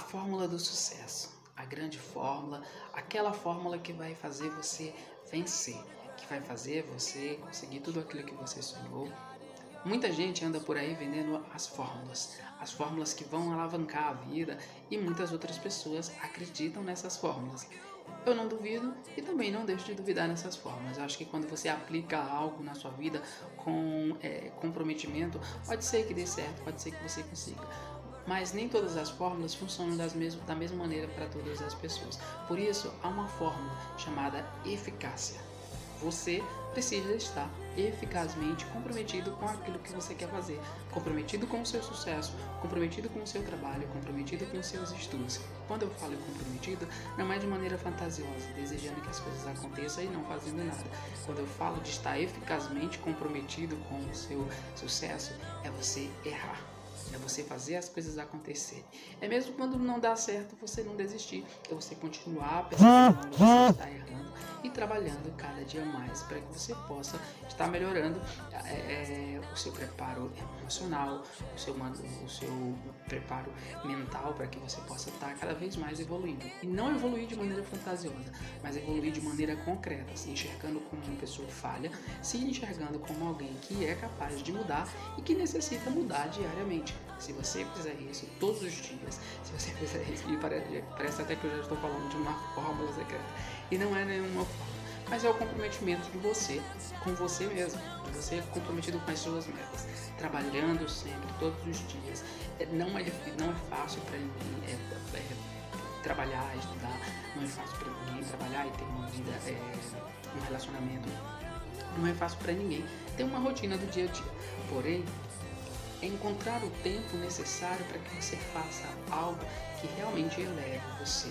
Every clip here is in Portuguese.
fórmula do sucesso, a grande fórmula, aquela fórmula que vai fazer você vencer, que vai fazer você conseguir tudo aquilo que você sonhou. Muita gente anda por aí vendendo as fórmulas, as fórmulas que vão alavancar a vida e muitas outras pessoas acreditam nessas fórmulas. Eu não duvido e também não deixo de duvidar nessas fórmulas. Eu acho que quando você aplica algo na sua vida com é, comprometimento, pode ser que dê certo, pode ser que você consiga mas nem todas as fórmulas funcionam da mesma maneira para todas as pessoas. Por isso, há uma fórmula chamada eficácia. Você precisa estar eficazmente comprometido com aquilo que você quer fazer, comprometido com o seu sucesso, comprometido com o seu trabalho, comprometido com os seus estudos. Quando eu falo comprometido, não é de maneira fantasiosa, desejando que as coisas aconteçam e não fazendo nada. Quando eu falo de estar eficazmente comprometido com o seu sucesso, é você errar você fazer as coisas acontecerem. É mesmo quando não dá certo, você não desistir. É você continuar percebendo que você está errando e trabalhando cada dia mais para que você possa estar melhorando é, seu preparo emocional, o seu, o seu preparo mental para que você possa estar cada vez mais evoluindo. E não evoluir de maneira fantasiosa, mas evoluir de maneira concreta, se enxergando como uma pessoa falha, se enxergando como alguém que é capaz de mudar e que necessita mudar diariamente. Se você fizer isso todos os dias, se você fizer isso, e parece, parece até que eu já estou falando de uma fórmula secreta, e não é nenhuma fórmula, mas é o comprometimento de você com você mesmo, de você comprometido com as suas metas, trabalhando sempre, todos os dias. É, não é, não é fácil para ninguém é, é, trabalhar, estudar, não é fácil para ninguém trabalhar e ter uma vida, é, um relacionamento. Não é fácil para ninguém ter uma rotina do dia a dia. Porém, é encontrar o tempo necessário para que você faça algo que realmente eleve você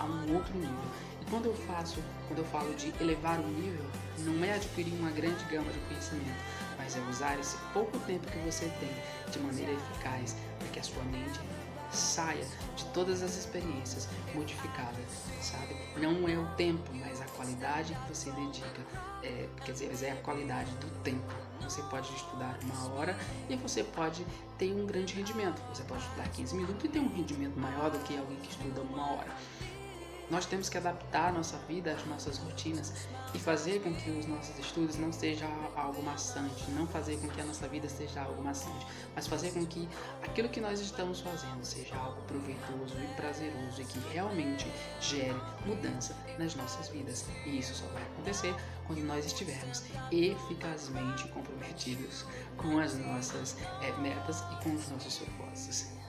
a um outro nível. E quando eu faço, quando eu falo de elevar o nível, não é adquirir uma grande gama de conhecimento, mas é usar esse pouco tempo que você tem de maneira eficaz para que a sua mente saia de todas as experiências modificadas, sabe? Não é o tempo, mas a qualidade que você dedica, é, quer dizer, é a qualidade do tempo. Você pode estudar uma hora e você pode ter um grande rendimento. Você pode estudar 15 minutos e ter um rendimento maior do que alguém que estuda uma hora. Nós temos que adaptar a nossa vida às nossas rotinas e fazer com que os nossos estudos não seja algo maçante, não fazer com que a nossa vida seja algo maçante, mas fazer com que aquilo que nós estamos fazendo seja algo proveitoso e prazeroso e que realmente gere mudança nas nossas vidas. E isso só vai acontecer quando nós estivermos eficazmente comprometidos com as nossas é, metas e com os nossos propósitos.